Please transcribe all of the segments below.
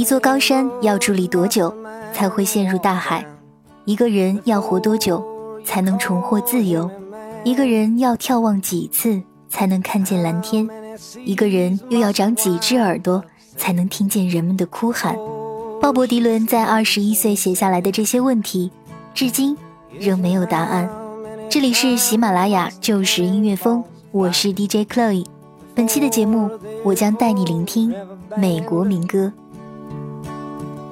一座高山要伫立多久才会陷入大海？一个人要活多久才能重获自由？一个人要眺望几次才能看见蓝天？一个人又要长几只耳朵才能听见人们的哭喊？鲍勃·迪伦在二十一岁写下来的这些问题，至今仍没有答案。这里是喜马拉雅旧时音乐风，我是 DJ Chloe。本期的节目，我将带你聆听美国民歌。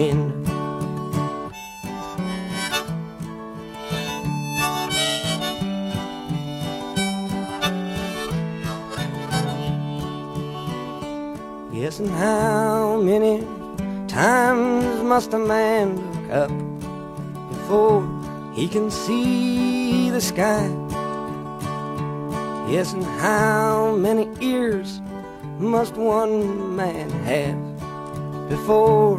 in the wind. Yes, and how many times must a man look up before he can see the sky? Yes, and how many ears must one man have before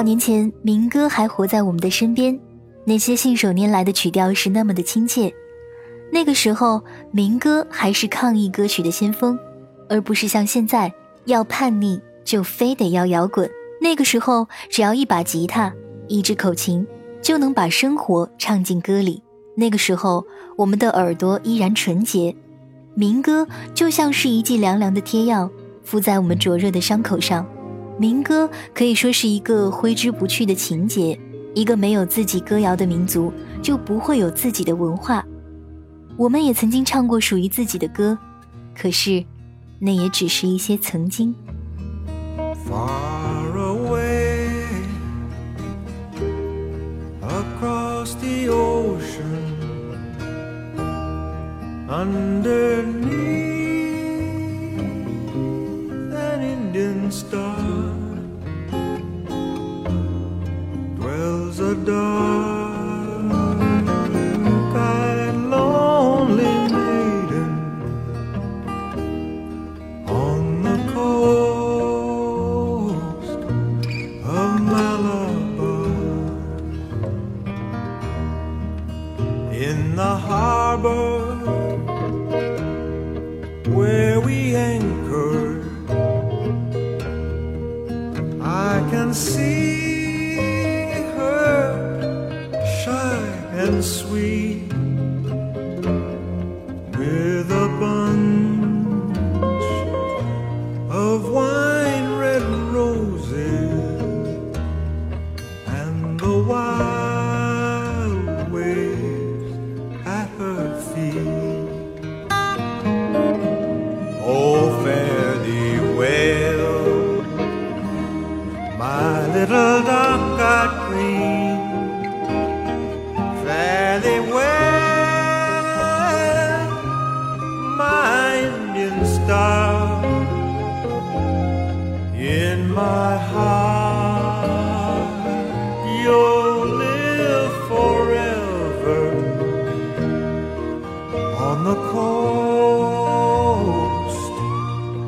少年前，民歌还活在我们的身边，那些信手拈来的曲调是那么的亲切。那个时候，民歌还是抗议歌曲的先锋，而不是像现在要叛逆就非得要摇滚。那个时候，只要一把吉他，一支口琴，就能把生活唱进歌里。那个时候，我们的耳朵依然纯洁，民歌就像是一剂凉凉的贴药，敷在我们灼热的伤口上。民歌可以说是一个挥之不去的情节。一个没有自己歌谣的民族，就不会有自己的文化。我们也曾经唱过属于自己的歌，可是，那也只是一些曾经。Far away across the ocean, underneath can see her shy and sweet my heart, you'll live forever on the coast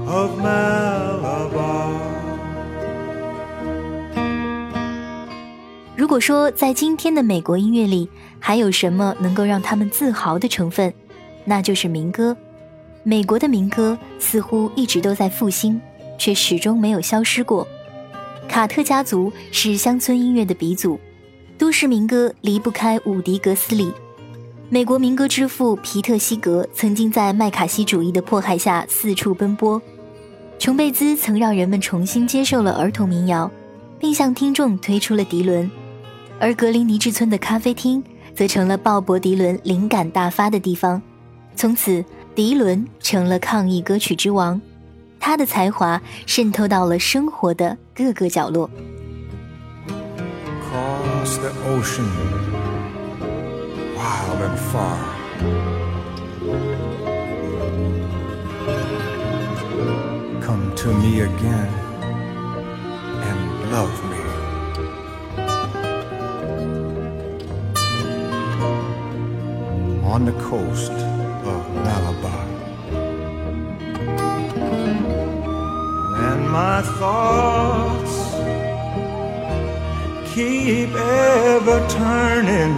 of Malabar. 如果说在今天的美国音乐里还有什么能够让他们自豪的成分，那就是民歌。美国的民歌似乎一直都在复兴，却始终没有消失过。卡特家族是乡村音乐的鼻祖，都市民歌离不开伍迪·格斯里。美国民歌之父皮特·西格曾经在麦卡锡主义的迫害下四处奔波，琼贝兹曾让人们重新接受了儿童民谣，并向听众推出了迪伦。而格林尼治村的咖啡厅则成了鲍勃·迪伦灵感大发的地方，从此迪伦成了抗议歌曲之王，他的才华渗透到了生活的各个角落。Cross the ocean, wild and far. Come to me again and love me. On the coast my thoughts. Keep ever turning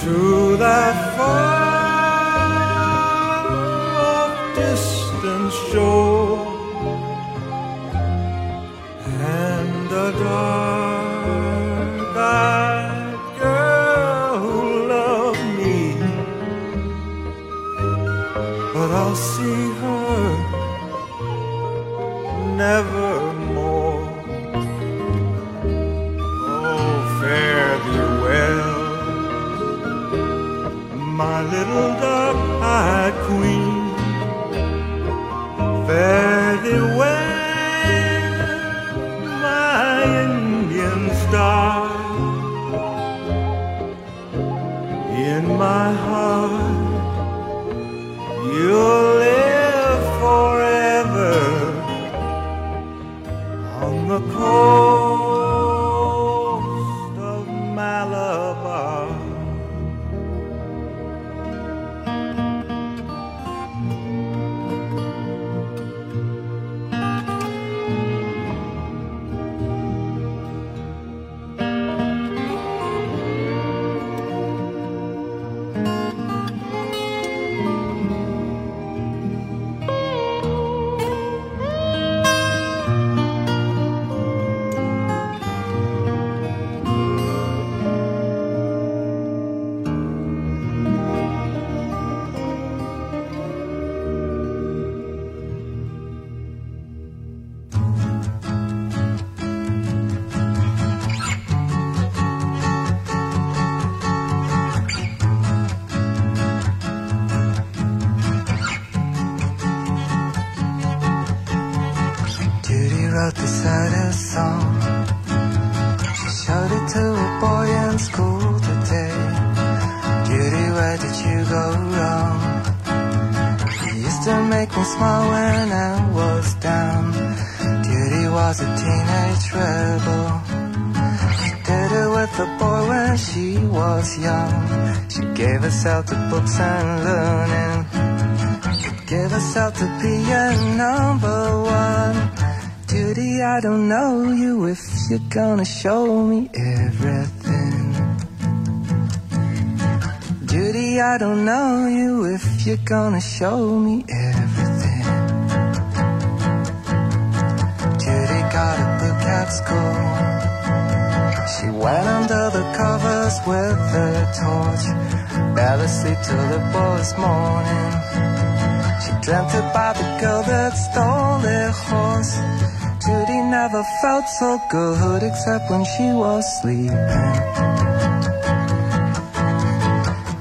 to that far never smile when I was down. Judy was a teenage rebel. She did it with a boy when she was young. She gave herself to books and learning. Give herself to be a number one. Judy, I don't know you if you're gonna show me everything. Judy, I don't know you if you're gonna show me everything. School. She went under the covers with a torch. Barely sleep till the boys morning. She dreamt about the girl that stole their horse. Judy never felt so good except when she was sleeping.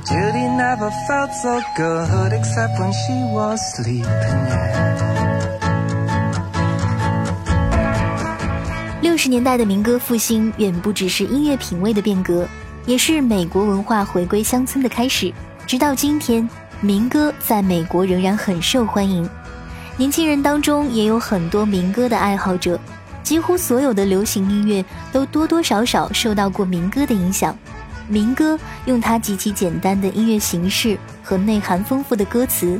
Judy never felt so good except when she was sleeping. Yeah. 六十年代的民歌复兴远不只是音乐品味的变革，也是美国文化回归乡村的开始。直到今天，民歌在美国仍然很受欢迎，年轻人当中也有很多民歌的爱好者。几乎所有的流行音乐都多多少少受到过民歌的影响。民歌用它极其简单的音乐形式和内涵丰富的歌词，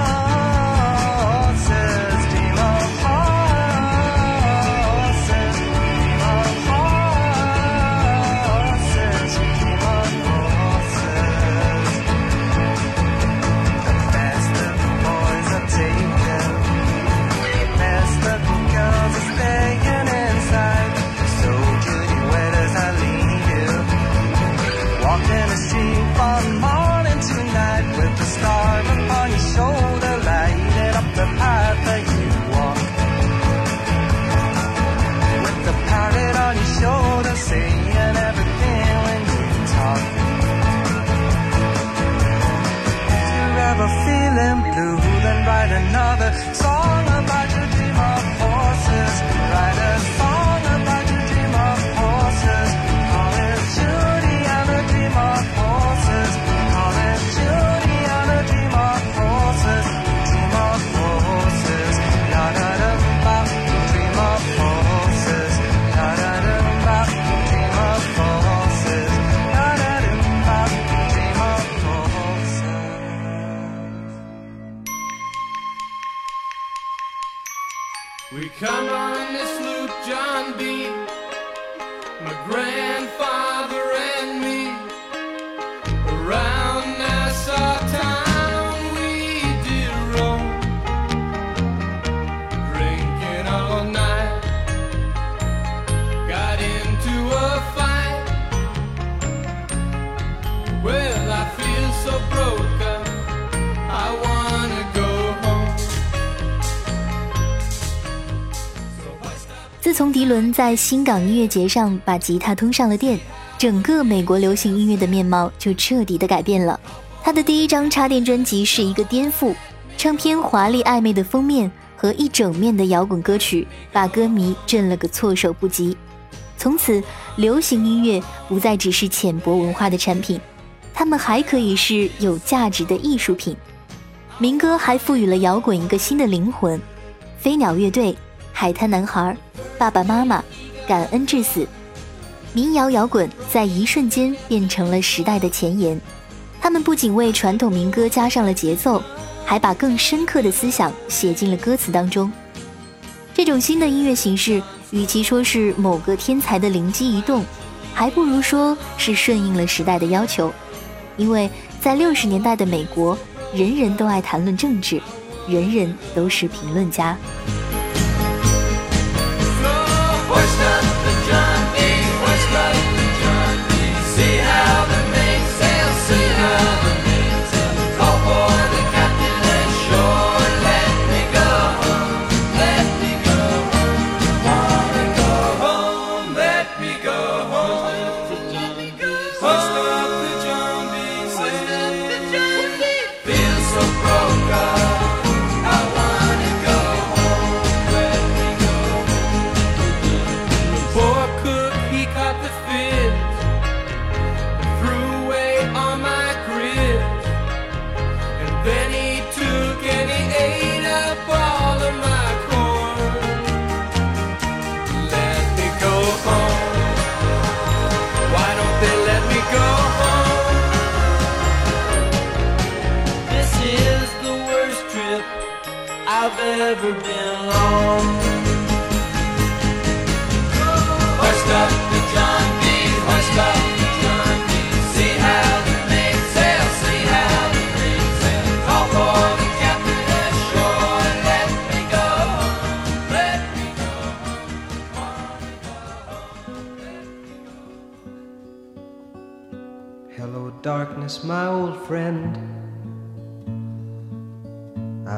自从迪伦在新港音乐节上把吉他通上了电，整个美国流行音乐的面貌就彻底的改变了。他的第一张插电专辑是一个颠覆，唱片华丽暧昧的封面和一整面的摇滚歌曲，把歌迷震了个措手不及。从此，流行音乐不再只是浅薄文化的产品，它们还可以是有价值的艺术品。民歌还赋予了摇滚一个新的灵魂，飞鸟乐队、海滩男孩、爸爸妈妈、感恩至死，民谣摇滚在一瞬间变成了时代的前沿。他们不仅为传统民歌加上了节奏，还把更深刻的思想写进了歌词当中。这种新的音乐形式，与其说是某个天才的灵机一动，还不如说是顺应了时代的要求。因为在六十年代的美国，人人都爱谈论政治，人人都是评论家。ever been long. Hoist up the John B. hoist up the John See how the see how the. Call for the captain ashore and let me go let me go. Hello, darkness, my old friend.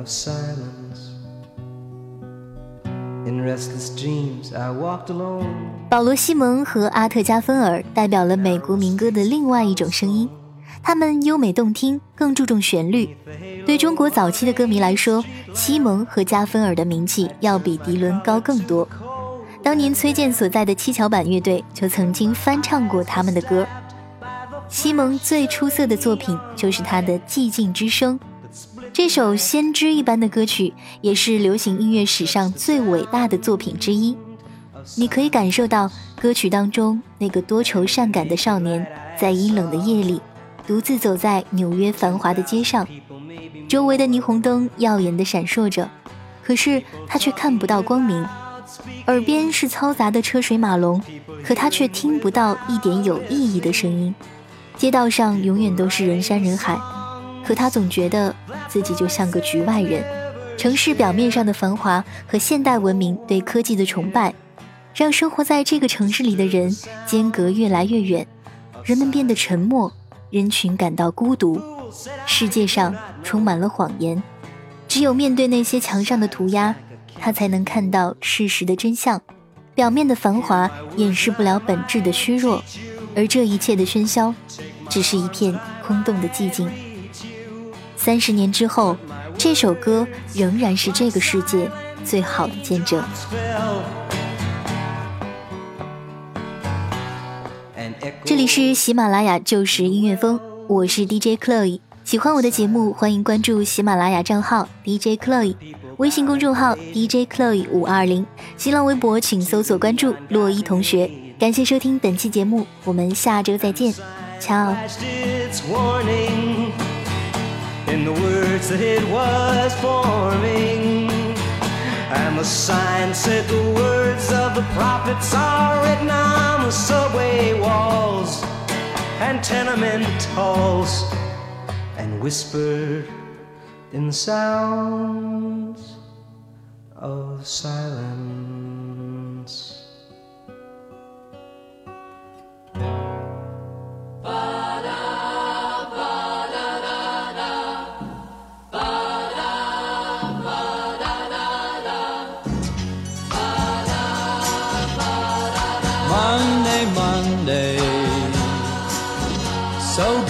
of silence. In restless dreams, I walked alone. 保罗·西蒙和阿特·加芬尔代表了美国民歌的另外一种声音，他们优美动听，更注重旋律。对中国早期的歌迷来说，西蒙和加芬尔的名气要比迪伦高更多。当年崔健所在的七巧板乐队就曾经翻唱过他们的歌。西蒙最出色的作品就是他的《寂静之声》，这首先知一般的歌曲，也是流行音乐史上最伟大的作品之一。你可以感受到歌曲当中那个多愁善感的少年，在阴冷的夜里，独自走在纽约繁华的街上，周围的霓虹灯耀眼地闪烁着，可是他却看不到光明，耳边是嘈杂的车水马龙，可他却听不到一点有意义的声音。街道上永远都是人山人海，可他总觉得自己就像个局外人。城市表面上的繁华和现代文明对科技的崇拜，让生活在这个城市里的人间隔越来越远，人们变得沉默，人群感到孤独，世界上充满了谎言。只有面对那些墙上的涂鸦，他才能看到事实的真相。表面的繁华掩饰不了本质的虚弱，而这一切的喧嚣，只是一片空洞的寂静。三十年之后，这首歌仍然是这个世界最好的见证。这里是喜马拉雅旧时音乐风，我是 DJ Chloe。喜欢我的节目，欢迎关注喜马拉雅账号 DJ Chloe，微信公众号 DJ Chloe 五二零，新浪微博请搜索关注洛伊同学。感谢收听本期节目，我们下周再见，ciao。In the words that it was forming. And the sign said the words of the prophets are written on the subway walls and tenement halls and whispered in the sounds of silence. So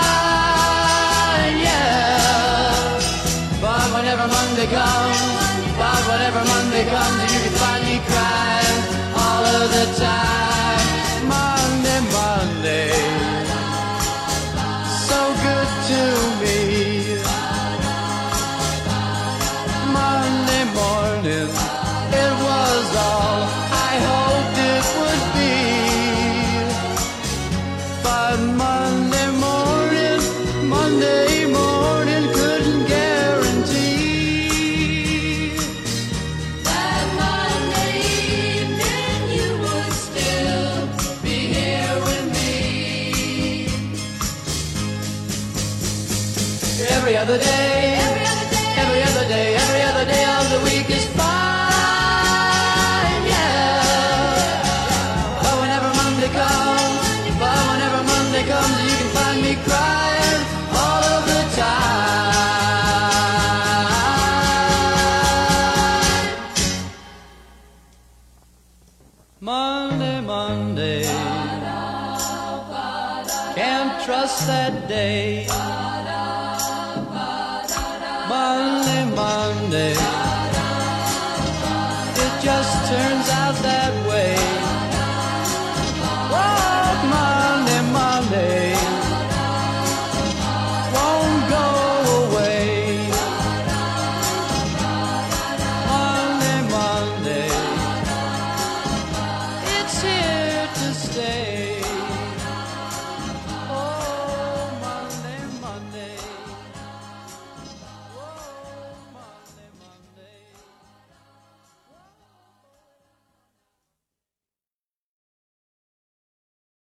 playground, hear me finally crying all of the time. Every other day, every other day, every other day of the week is fine, yeah. But whenever Monday comes, but whenever Monday comes, you can find me crying all of the time. Monday, Monday. Can't trust that day. Sunday.